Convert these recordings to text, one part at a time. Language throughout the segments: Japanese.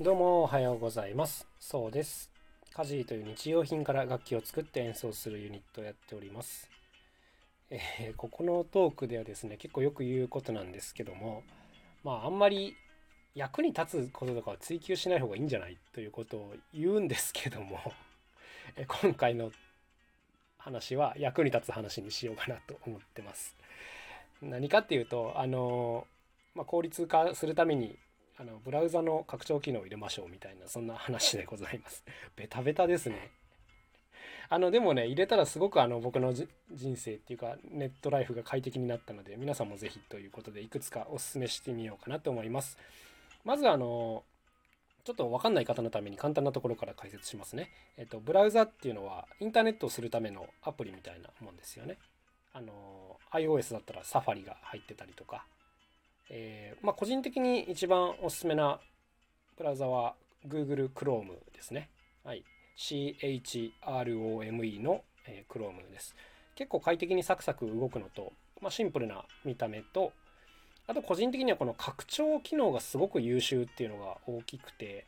どうもおはようございます。そうです。カジーという日用品から楽器を作って演奏するユニットをやっております。えー、ここのトークではですね結構よく言うことなんですけどもまああんまり役に立つこととかは追求しない方がいいんじゃないということを言うんですけどもえ今回の話は役に立つ話にしようかなと思ってます。何かっていうとあの、まあ、効率化するためにあのブラウザの拡張機能を入れましょうみたいなそんな話でございます。ベタベタですね。あのでもね入れたらすごくあの僕の人生っていうかネットライフが快適になったので皆さんも是非ということでいくつかおすすめしてみようかなと思います。まずあのちょっと分かんない方のために簡単なところから解説しますね。えっと、ブラウザっていうのはインターネットをするためのアプリみたいなもんですよね。あの iOS だったらサファリが入ってたりとかえー、まあ、個人的に一番おすすめなブラウザは Google Chrome ですね。はい。CHROME の、えー、Chrome です。結構快適にサクサク動くのと、まあ、シンプルな見た目と、あと個人的にはこの拡張機能がすごく優秀っていうのが大きくて、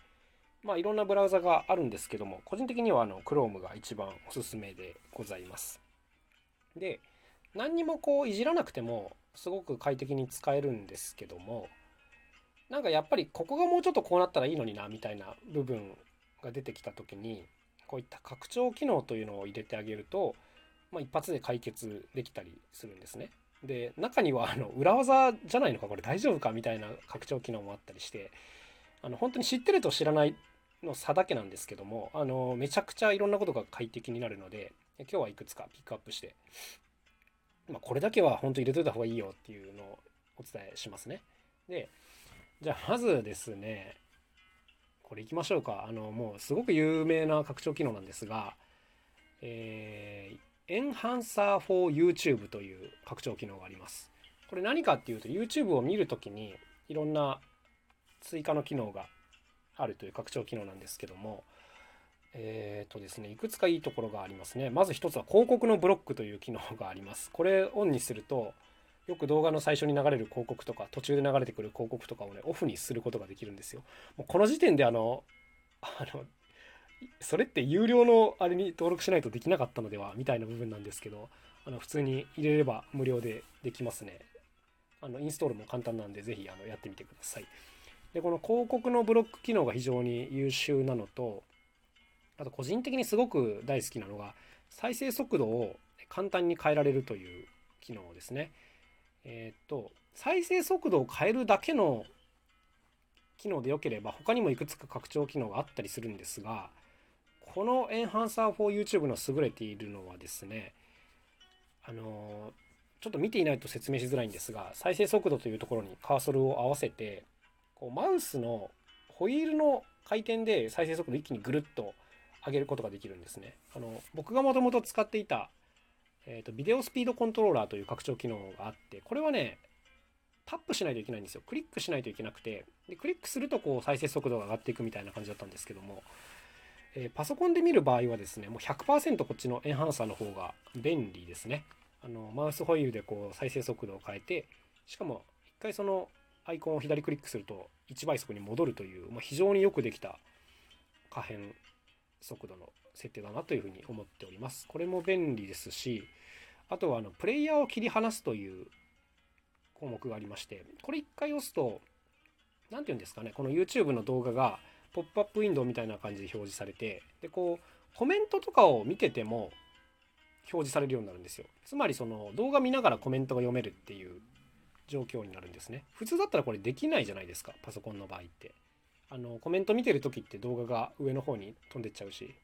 まあいろんなブラウザがあるんですけども、個人的にはあの Chrome が一番おすすめでございます。で、何にもこういじらなくてもすごく快適に使えるんですけどもなんかやっぱりここがもうちょっとこうなったらいいのになみたいな部分が出てきた時にこういった拡張機能というのを入れてあげると、まあ、一発で解決できたりするんですね。で中にはあの裏技じゃないのかこれ大丈夫かみたいな拡張機能もあったりしてあの本当に知ってると知らないの差だけなんですけどもあのめちゃくちゃいろんなことが快適になるので今日はいくつかピックアップしてまあ、これだけは本当入れといた方がいいよっていうのをお伝えしますね。で、じゃあまずですね、これいきましょうか。あの、もうすごく有名な拡張機能なんですが、えー、エンハンサー for YouTube という拡張機能があります。これ何かっていうと YouTube を見るときにいろんな追加の機能があるという拡張機能なんですけども、えっ、ー、とですね、いくつかいいところがありますね。まず一つは広告のブロックという機能があります。これオンにすると、よく動画の最初に流れる広告とか、途中で流れてくる広告とかをね、オフにすることができるんですよ。もうこの時点であの、あの、それって有料のあれに登録しないとできなかったのではみたいな部分なんですけど、あの普通に入れれば無料でできますね。あのインストールも簡単なんで、ぜひあのやってみてください。で、この広告のブロック機能が非常に優秀なのと、あと個人的にすごく大好きなのが再生速度を簡単に変えられるという機能ですね。えっ、と再生速度を変えるだけの機能でよければ他にもいくつか拡張機能があったりするんですがこのエンハンサー for YouTube の優れているのはですねあのちょっと見ていないと説明しづらいんですが再生速度というところにカーソルを合わせてこうマウスのホイールの回転で再生速度一気にぐるっと上げることができるんですね。あの僕がもともと使っていた、えーと、ビデオスピードコントローラーという拡張機能があってこれはねタップしないといけないんですよ。クリックしないといけなくてでクリックするとこう再生速度が上がっていくみたいな感じだったんですけども、えー、パソコンで見る場合はですねもう100%こっちのエンハンサーの方が便利ですね。あのマウスホイールでこう再生速度を変えてしかも一回そのアイコンを左クリックすると1倍速に戻るという、まあ、非常によくできた可変速度の設定だなというふうに思っております。これも便利ですし、あとはあのプレイヤーを切り離すという項目がありまして、これ一回押すと、何て言うんですかね、この YouTube の動画がポップアップウィンドウみたいな感じで表示されて、で、こう、コメントとかを見てても表示されるようになるんですよ。つまりその動画見ながらコメントが読めるっていう状況になるんですね。普通だったらこれできないじゃないですか、パソコンの場合って。あのコメント見てる時って動画が上の方に飛んでっちゃうし、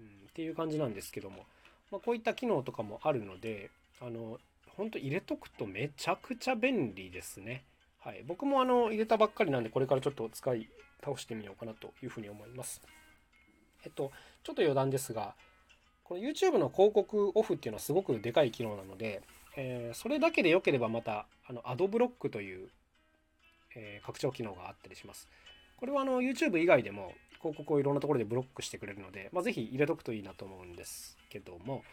うん、っていう感じなんですけども、まあ、こういった機能とかもあるのであの本当入れとくとめちゃくちゃ便利ですね。はい、僕もあの入れたばっかりなんでこれからちょっと使い倒してみようかなというふうに思います。えっとちょっと余談ですがこの YouTube の広告オフっていうのはすごくでかい機能なので、えー、それだけで良ければまたあのアドブロックという、えー、拡張機能があったりします。これはあの YouTube 以外でも広告をいろんなところでブロックしてくれるので、まあ、ぜひ入れとくといいなと思うんですけども、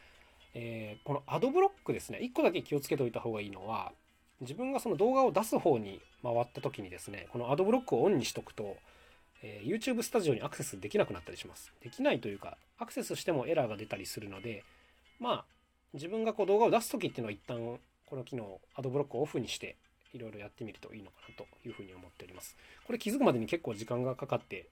えー、このアドブロックですね、1個だけ気をつけておいた方がいいのは、自分がその動画を出す方に回った時にですね、このアドブロックをオンにしとくと、えー YouTube スタジオにアクセスできなくなったりします。できないというか、アクセスしてもエラーが出たりするので、まあ、自分がこう動画を出す時っていうのは一旦この機能、アドブロックをオフにして、いろいろやってみるといいのかなというふうに思っております。これ気づくまでに結構時間がかかって、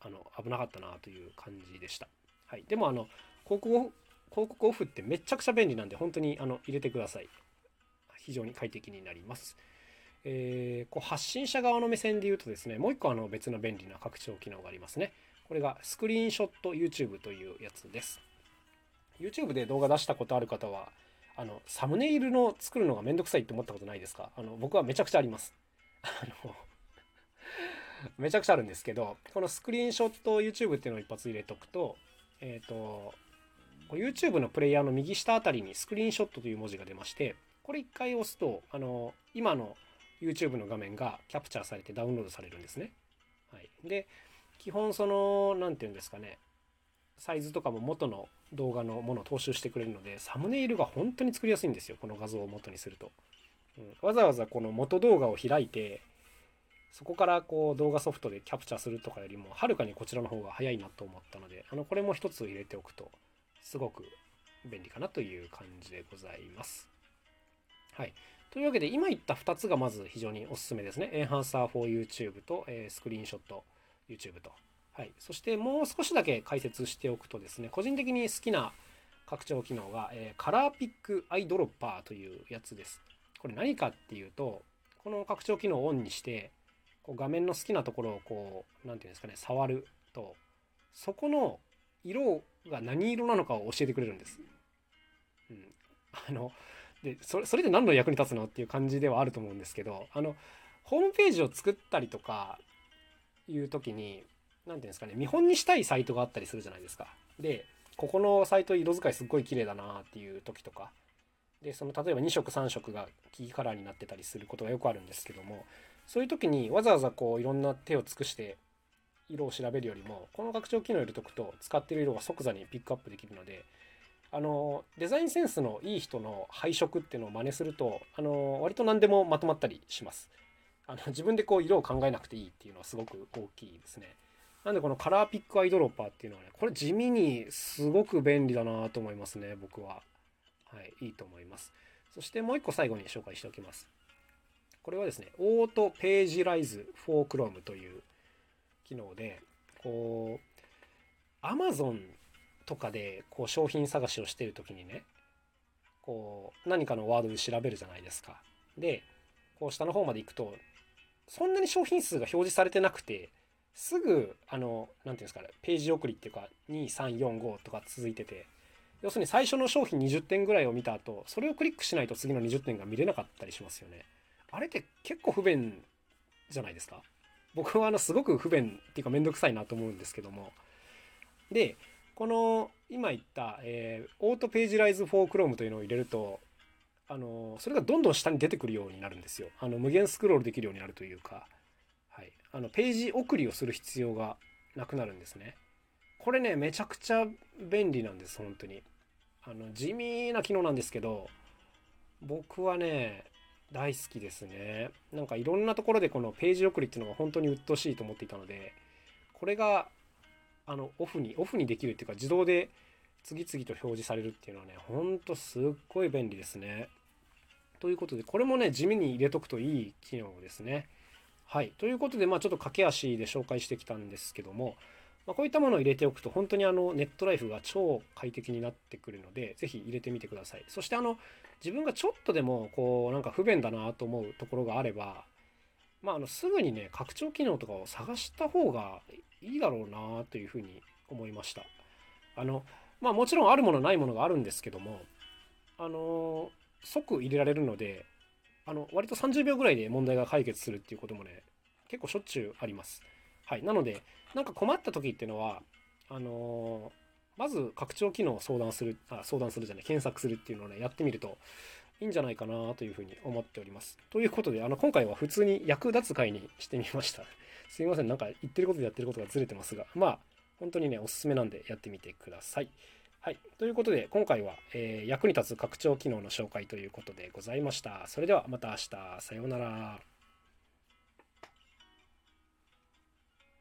あの、危なかったなという感じでした。はい。でもあの、広告オフ広告オフってめちゃくちゃ便利なんで、本当にあの入れてください。非常に快適になります。えーこう発信者側の目線で言うとですね、もう一個あの別の便利な拡張機能がありますね。これがスクリーンショット YouTube というやつです。YouTube で動画出したことある方は、あの、サムネイルの作るのがめんどくさいって思ったことないですか？あの、僕はめちゃくちゃあります。あの、めちゃくちゃあるんですけど、このスクリーンショット YouTube っていうのを一発入れとくと、えっ、と、YouTube のプレイヤーの右下あたりにスクリーンショットという文字が出まして、これ一回押すと、あの、今の YouTube の画面がキャプチャーされてダウンロードされるんですね。はい。で、基本その、なんていうんですかね、サイズとかも元の動画のものを踏襲してくれるので、サムネイルが本当に作りやすいんですよ、この画像を元にすると。うん、わざわざこの元動画を開いて、そこからこう動画ソフトでキャプチャーするとかよりも、はるかにこちらの方が早いなと思ったので、あの、これも一つ入れておくと、すごく便利かなという感じでございます。はい。というわけで、今言った2つがまず非常におすすめですね。エンハンサー for YouTube と、えースクリーンショット YouTube と。はい。そしてもう少しだけ解説しておくとですね、個人的に好きな拡張機能が、えーカラーピックアイドロッパーというやつです。これ何かっていうと、この拡張機能をオンにして、こう画面の好きなところをこう、なんていうんですかね、触ると、そこの色が何色なのかを教えてくれるんです。うん。あの、で、それ、それで何の役に立つのっていう感じではあると思うんですけど、あの、ホームページを作ったりとかいう時に、なんていうんですかね、見本にしたいサイトがあったりするじゃないですか。で、ここのサイト色使いすっごい綺麗だなっていう時とか、で、その例えば2色3色がキーカラーになってたりすることがよくあるんですけども、そういう時にわざわざこういろんな手を尽くして色を調べるよりも、この拡張機能を入れとくと使ってる色が即座にピックアップできるので、あの、デザインセンスのいい人の配色っていうのを真似すると、あの、割と何でもまとまったりします。あの、自分でこう色を考えなくていいっていうのはすごく大きいですね。なんでこのカラーピックアイドロッパーっていうのはね、これ地味にすごく便利だなと思いますね、僕は。はい、いいと思います。そしてもう一個最後に紹介しておきます。これはですね、オートページライズ for Chrome という機能で、こう、Amazon とかでこう商品探しをしてるときにね、こう、何かのワードで調べるじゃないですか。で、こう下の方まで行くと、そんなに商品数が表示されてなくて、すぐ、あの、なんていうんですかね、ページ送りっていうか、2、3、4、5とか続いてて、要するに最初の商品20点ぐらいを見た後、それをクリックしないと次の20点が見れなかったりしますよね。あれって結構不便じゃないですか？僕はあのすごく不便っていうかめんどくさいなと思うんですけども。で、この今言った、えーオートページライズ for Chrome というのを入れると、あのそれがどんどん下に出てくるようになるんですよ。あの無限スクロールできるようになるというか、あのページ送りをする必要がなくなるんですね。これね、めちゃくちゃ便利なんです、本当に。あの地味な機能なんですけど、僕はね、大好きですね。なんかいろんなところでこのページ送りっていうのが本当に鬱陶しいと思っていたので、これがあのオフに、オフにできるっていうか自動で次々と表示されるっていうのはね、ほんとすっごい便利ですね。ということで、これもね、地味に入れとくといい機能ですね。はい。ということで、まあちょっと駆け足で紹介してきたんですけども、まあ、こういったものを入れておくと本当にあのネットライフが超快適になってくるので、ぜひ入れてみてください。そしてあの、自分がちょっとでもこうなんか不便だなと思うところがあれば、まあ、あのすぐにね拡張機能とかを探した方がいいだろうなというふうに思いましたあのまあもちろんあるものないものがあるんですけどもあの即入れられるのであの割と30秒ぐらいで問題が解決するっていうこともね結構しょっちゅうありますはいなのでなんか困った時っていうのはあのまず拡張機能を相談する、あ、相談するじゃない、検索するっていうのをね、やってみるといいんじゃないかなというふうに思っております。ということで、あの、今回は普通に役立つ回にしてみました。すいません、なんか言ってることでやってることがずれてますが、まあ、本当にね、おすすめなんでやってみてください。はい。ということで、今回は、えー役に立つ拡張機能の紹介ということでございました。それではまた明日、さようなら。